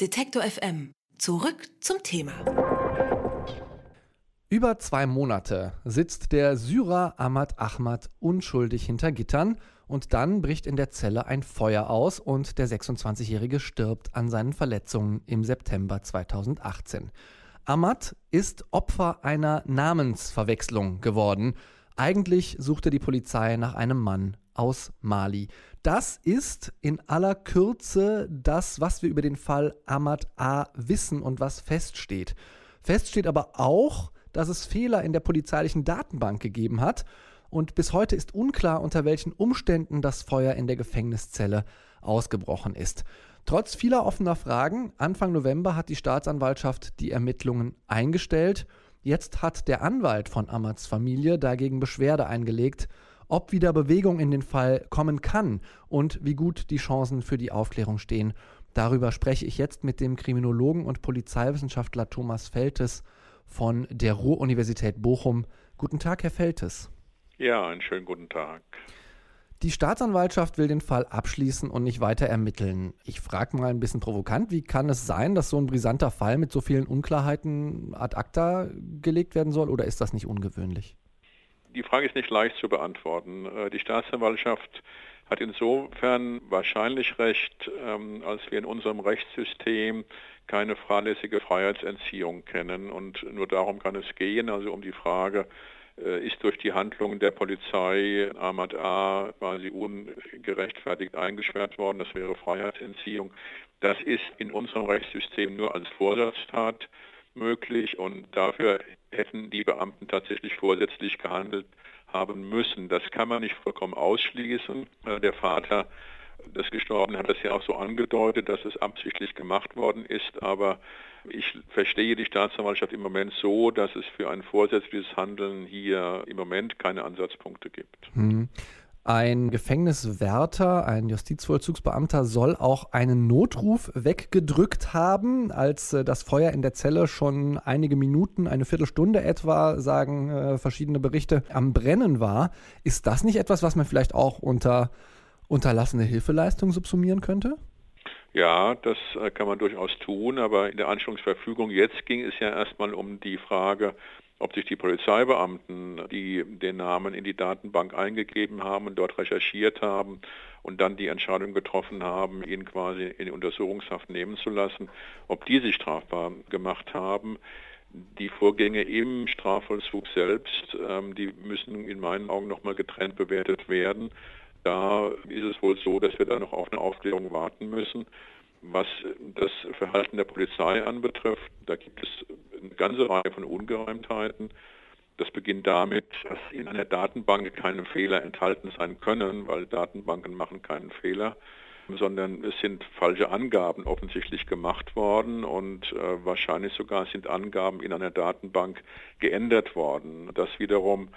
Detektor FM. Zurück zum Thema. Über zwei Monate sitzt der Syrer Ahmad Ahmad unschuldig hinter Gittern und dann bricht in der Zelle ein Feuer aus und der 26-Jährige stirbt an seinen Verletzungen im September 2018. Ahmad ist Opfer einer Namensverwechslung geworden. Eigentlich suchte die Polizei nach einem Mann aus Mali. Das ist in aller Kürze das, was wir über den Fall Ahmad A. wissen und was feststeht. Feststeht aber auch, dass es Fehler in der polizeilichen Datenbank gegeben hat und bis heute ist unklar, unter welchen Umständen das Feuer in der Gefängniszelle ausgebrochen ist. Trotz vieler offener Fragen, Anfang November hat die Staatsanwaltschaft die Ermittlungen eingestellt. Jetzt hat der Anwalt von Amads Familie dagegen Beschwerde eingelegt ob wieder Bewegung in den Fall kommen kann und wie gut die Chancen für die Aufklärung stehen. Darüber spreche ich jetzt mit dem Kriminologen und Polizeiwissenschaftler Thomas Feltes von der Ruhr-Universität Bochum. Guten Tag, Herr Feltes. Ja, einen schönen guten Tag. Die Staatsanwaltschaft will den Fall abschließen und nicht weiter ermitteln. Ich frage mal ein bisschen provokant, wie kann es sein, dass so ein brisanter Fall mit so vielen Unklarheiten ad acta gelegt werden soll oder ist das nicht ungewöhnlich? Die Frage ist nicht leicht zu beantworten. Äh, die Staatsanwaltschaft hat insofern wahrscheinlich recht, ähm, als wir in unserem Rechtssystem keine fahrlässige Freiheitsentziehung kennen. Und nur darum kann es gehen, also um die Frage, äh, ist durch die Handlungen der Polizei Ahmad A. quasi ungerechtfertigt eingesperrt worden. Das wäre Freiheitsentziehung. Das ist in unserem Rechtssystem nur als Vorsatztat möglich und dafür hätten die Beamten tatsächlich vorsätzlich gehandelt haben müssen. Das kann man nicht vollkommen ausschließen. Äh, der Vater des Gestorbenen hat das ja auch so angedeutet, dass es absichtlich gemacht worden ist, aber ich verstehe die Staatsanwaltschaft im Moment so, dass es für ein vorsätzliches Handeln hier im Moment keine Ansatzpunkte gibt. Hm. Ein Gefängniswärter, ein Justizvollzugsbeamter soll auch einen Notruf weggedrückt haben, als äh, das Feuer in der Zelle schon einige Minuten, eine Viertelstunde etwa, sagen äh, verschiedene Berichte, am Brennen war. Ist das nicht etwas, was man vielleicht auch unter unterlassene Hilfeleistung subsumieren könnte? Ja, das äh, kann man durchaus tun, aber in der Anstellungsverfügung jetzt ging es ja erstmal um die Frage, ob sich die Polizeibeamten, die den Namen in die Datenbank eingegeben haben und dort recherchiert haben und dann die Entscheidung getroffen haben, ihn quasi in Untersuchungshaft nehmen zu lassen, ob die sich strafbar gemacht haben. Die Vorgänge im Strafvollzug selbst, ähm, die müssen in meinen Augen nochmal getrennt bewertet werden. Da ist es wohl so, dass wir da noch auf eine Aufklärung warten müssen. Was das Verhalten der Polizei anbetrifft, da gibt es eine ganze Reihe von Ungereimtheiten. Das beginnt damit, dass in einer Datenbank keine Fehler enthalten sein können, weil Datenbanken machen keinen Fehler, sondern es sind falsche Angaben offensichtlich gemacht worden und äh, wahrscheinlich sogar sind Angaben in einer Datenbank geändert worden. Das wiederum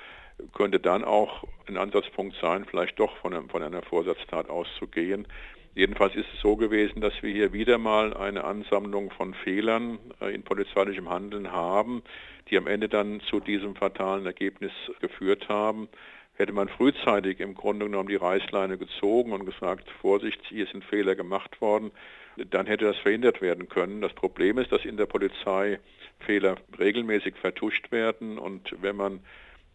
könnte dann auch ein Ansatzpunkt sein, vielleicht doch von, einem, von einer Vorsatztat auszugehen. Jedenfalls ist es so gewesen, dass wir hier wieder mal eine Ansammlung von Fehlern äh, in polizeilichem Handeln haben, die am Ende dann zu diesem fatalen Ergebnis geführt haben. Hätte man frühzeitig im Grunde genommen die Reißleine gezogen und gesagt, Vorsicht, hier sind Fehler gemacht worden, dann hätte das verhindert werden können. Das Problem ist, dass in der Polizei Fehler regelmäßig vertuscht werden und wenn man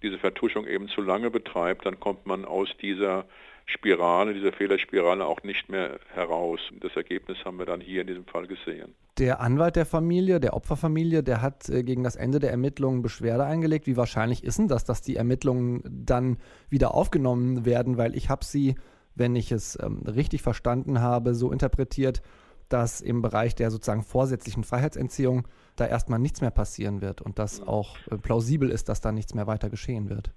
diese Vertuschung eben zu lange betreibt, dann kommt man aus dieser Spirale, dieser Fehlerspirale auch nicht mehr heraus. Das Ergebnis haben wir dann hier in diesem Fall gesehen. Der Anwalt der Familie, der Opferfamilie, der hat äh, gegen das Ende der Ermittlungen Beschwerde eingelegt. Wie wahrscheinlich ist denn das, dass die Ermittlungen dann wieder aufgenommen werden? Weil ich habe sie, wenn ich es ähm, richtig verstanden habe, so interpretiert, dass im Bereich der sozusagen vorsätzlichen Freiheitsentziehung da erstmal nichts mehr passieren wird und dass mhm. auch äh, plausibel ist, dass da nichts mehr weiter geschehen wird.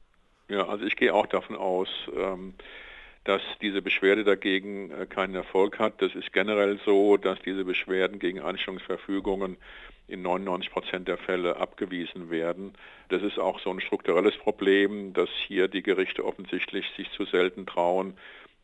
Ja, also ich gehe auch davon aus, ähm, dass diese Beschwerde dagegen äh, keinen Erfolg hat. Das ist generell so, dass diese Beschwerden gegen Anstellungsverfügungen in 99 Prozent der Fälle abgewiesen werden. Das ist auch so ein strukturelles Problem, dass hier die Gerichte offensichtlich sich zu selten trauen,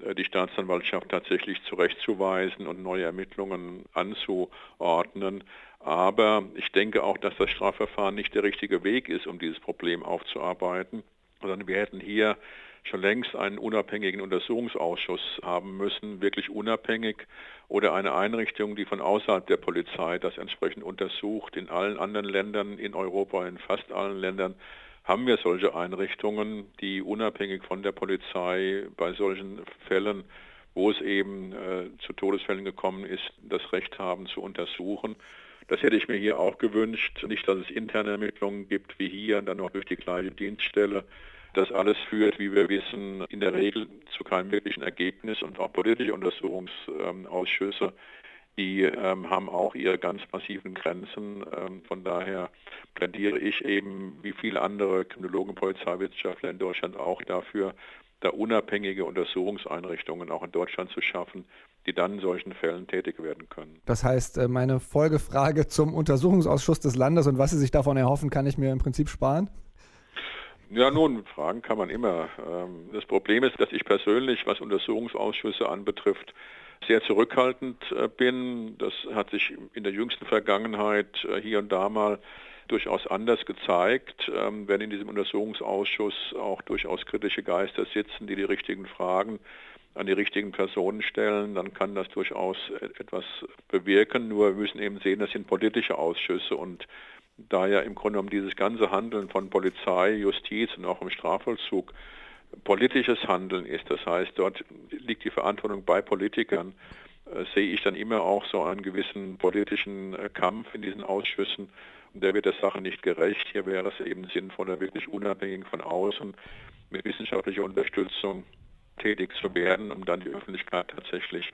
äh, die Staatsanwaltschaft tatsächlich zurechtzuweisen und neue Ermittlungen anzuordnen. Aber ich denke auch, dass das Strafverfahren nicht der richtige Weg ist, um dieses Problem aufzuarbeiten, sondern wir hätten hier schon längst einen unabhängigen Untersuchungsausschuss haben müssen, wirklich unabhängig, oder eine Einrichtung, die von außerhalb der Polizei das entsprechend untersucht. In allen anderen Ländern, in Europa, in fast allen Ländern haben wir solche Einrichtungen, die unabhängig von der Polizei bei solchen Fällen, wo es eben äh, zu Todesfällen gekommen ist, das Recht haben zu untersuchen. Das hätte ich mir hier auch gewünscht. Nicht, dass es interne Ermittlungen gibt wie hier, dann noch durch die gleiche Dienststelle. Das alles führt, wie wir wissen, in der Regel zu keinem wirklichen Ergebnis und auch politische Untersuchungsausschüsse, die ähm, haben auch ihre ganz massiven Grenzen. Ähm, von daher plädiere ich eben, wie viele andere Kriminologen, Polizeiwissenschaftler in Deutschland auch dafür, da unabhängige Untersuchungseinrichtungen auch in Deutschland zu schaffen, die dann in solchen Fällen tätig werden können. Das heißt, äh, meine Folgefrage zum Untersuchungsausschuss des Landes und was Sie sich davon erhoffen, kann ich mir im Prinzip sparen? Ja, nun, Fragen kann man immer. Ähm, das Problem ist, dass ich persönlich, was Untersuchungsausschüsse anbetrifft, sehr zurückhaltend äh, bin. Das hat sich in der jüngsten Vergangenheit äh, hier und da mal durchaus anders gezeigt. Ähm, wenn in diesem Untersuchungsausschuss auch durchaus kritische Geister sitzen, die die richtigen Fragen an die richtigen Personen stellen, dann kann das durchaus etwas bewirken. Nur wir müssen eben sehen, das sind politische Ausschüsse und da ja im Grunde genommen dieses ganze Handeln von Polizei, Justiz und auch im Strafvollzug politisches Handeln ist, das heißt, dort liegt die Verantwortung bei Politikern, äh, sehe ich dann immer auch so einen gewissen politischen äh, Kampf in diesen Ausschüssen. Und der wird der Sache nicht gerecht. Hier wäre es eben sinnvoller, wirklich unabhängig von außen mit wissenschaftlicher Unterstützung tätig zu werden, um dann die Öffentlichkeit tatsächlich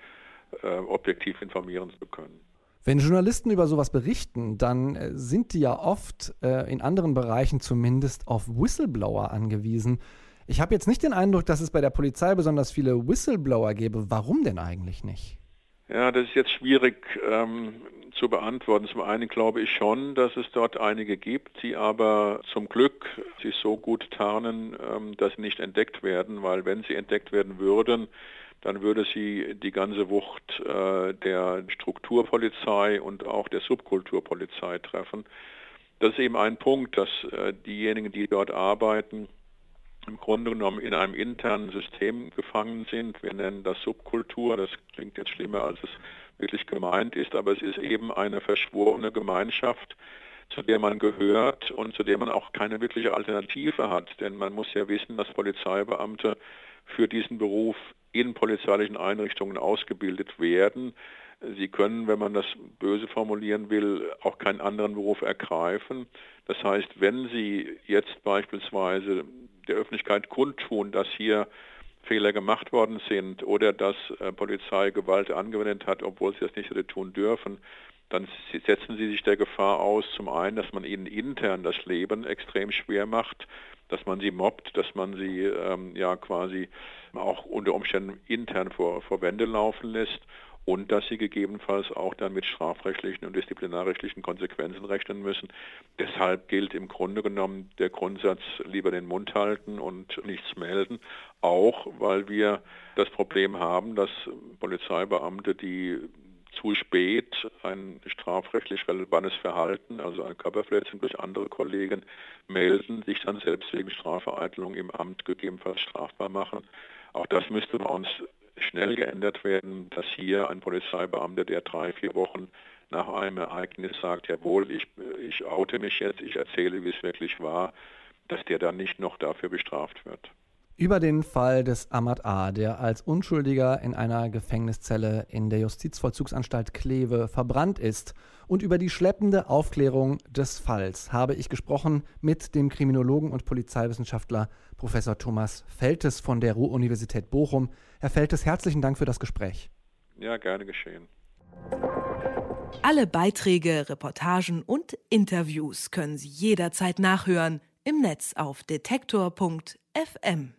äh, objektiv informieren zu können. Wenn Journalisten über sowas berichten, dann äh, sind die ja oft äh, in anderen Bereichen zumindest auf Whistleblower angewiesen. Ich habe jetzt nicht den Eindruck, dass es bei der Polizei besonders viele Whistleblower gäbe. Warum denn eigentlich nicht? Ja, das ist jetzt schwierig ähm, zu beantworten. Zum einen glaube ich schon, dass es dort einige gibt, die aber zum Glück sich so gut tarnen, ähm, dass sie nicht entdeckt werden, weil wenn sie entdeckt werden würden, dann würde sie die ganze Wucht äh, der Strukturpolizei und auch der Subkulturpolizei treffen. Das ist eben ein Punkt, dass äh, diejenigen, die dort arbeiten, im Grunde genommen in einem internen System gefangen sind. Wir nennen das Subkultur. Das klingt jetzt schlimmer, als es wirklich gemeint ist, aber es ist eben eine verschworene Gemeinschaft, zu der man gehört und zu der man auch keine wirkliche Alternative hat. Denn man muss ja wissen, dass Polizeibeamte für diesen Beruf in polizeilichen Einrichtungen ausgebildet werden. Sie können, wenn man das böse formulieren will, auch keinen anderen Beruf ergreifen. Das heißt, wenn Sie jetzt beispielsweise der Öffentlichkeit kundtun, dass hier Fehler gemacht worden sind oder dass äh, Polizei Gewalt angewendet hat, obwohl sie das nicht hätte tun dürfen, dann setzen sie sich der Gefahr aus, zum einen, dass man ihnen intern das Leben extrem schwer macht, dass man sie mobbt, dass man sie ähm, ja quasi auch unter Umständen intern vor, vor Wände laufen lässt und dass sie gegebenenfalls auch dann mit strafrechtlichen und disziplinarrechtlichen Konsequenzen rechnen müssen. Deshalb gilt im Grunde genommen der Grundsatz lieber den Mund halten und nichts melden, auch weil wir das Problem haben, dass Polizeibeamte, die zu spät ein strafrechtlich relevantes Verhalten, also eine Körperverletzung durch andere Kollegen melden, sich dann selbst wegen Strafvereitelung im Amt gegebenenfalls strafbar machen. Auch das müsste bei uns schnell geändert werden, dass hier ein Polizeibeamter, der drei, vier Wochen nach einem Ereignis sagt, jawohl, ich, ich oute mich jetzt, ich erzähle, wie es wirklich war, dass der dann nicht noch dafür bestraft wird. Über den Fall des Ahmad A., der als Unschuldiger in einer Gefängniszelle in der Justizvollzugsanstalt Kleve verbrannt ist, und über die schleppende Aufklärung des Falls habe ich gesprochen mit dem Kriminologen und Polizeiwissenschaftler Professor Thomas Feltes von der Ruhr-Universität Bochum. Herr Feltes, herzlichen Dank für das Gespräch. Ja, gerne geschehen. Alle Beiträge, Reportagen und Interviews können Sie jederzeit nachhören im Netz auf detektor.fm.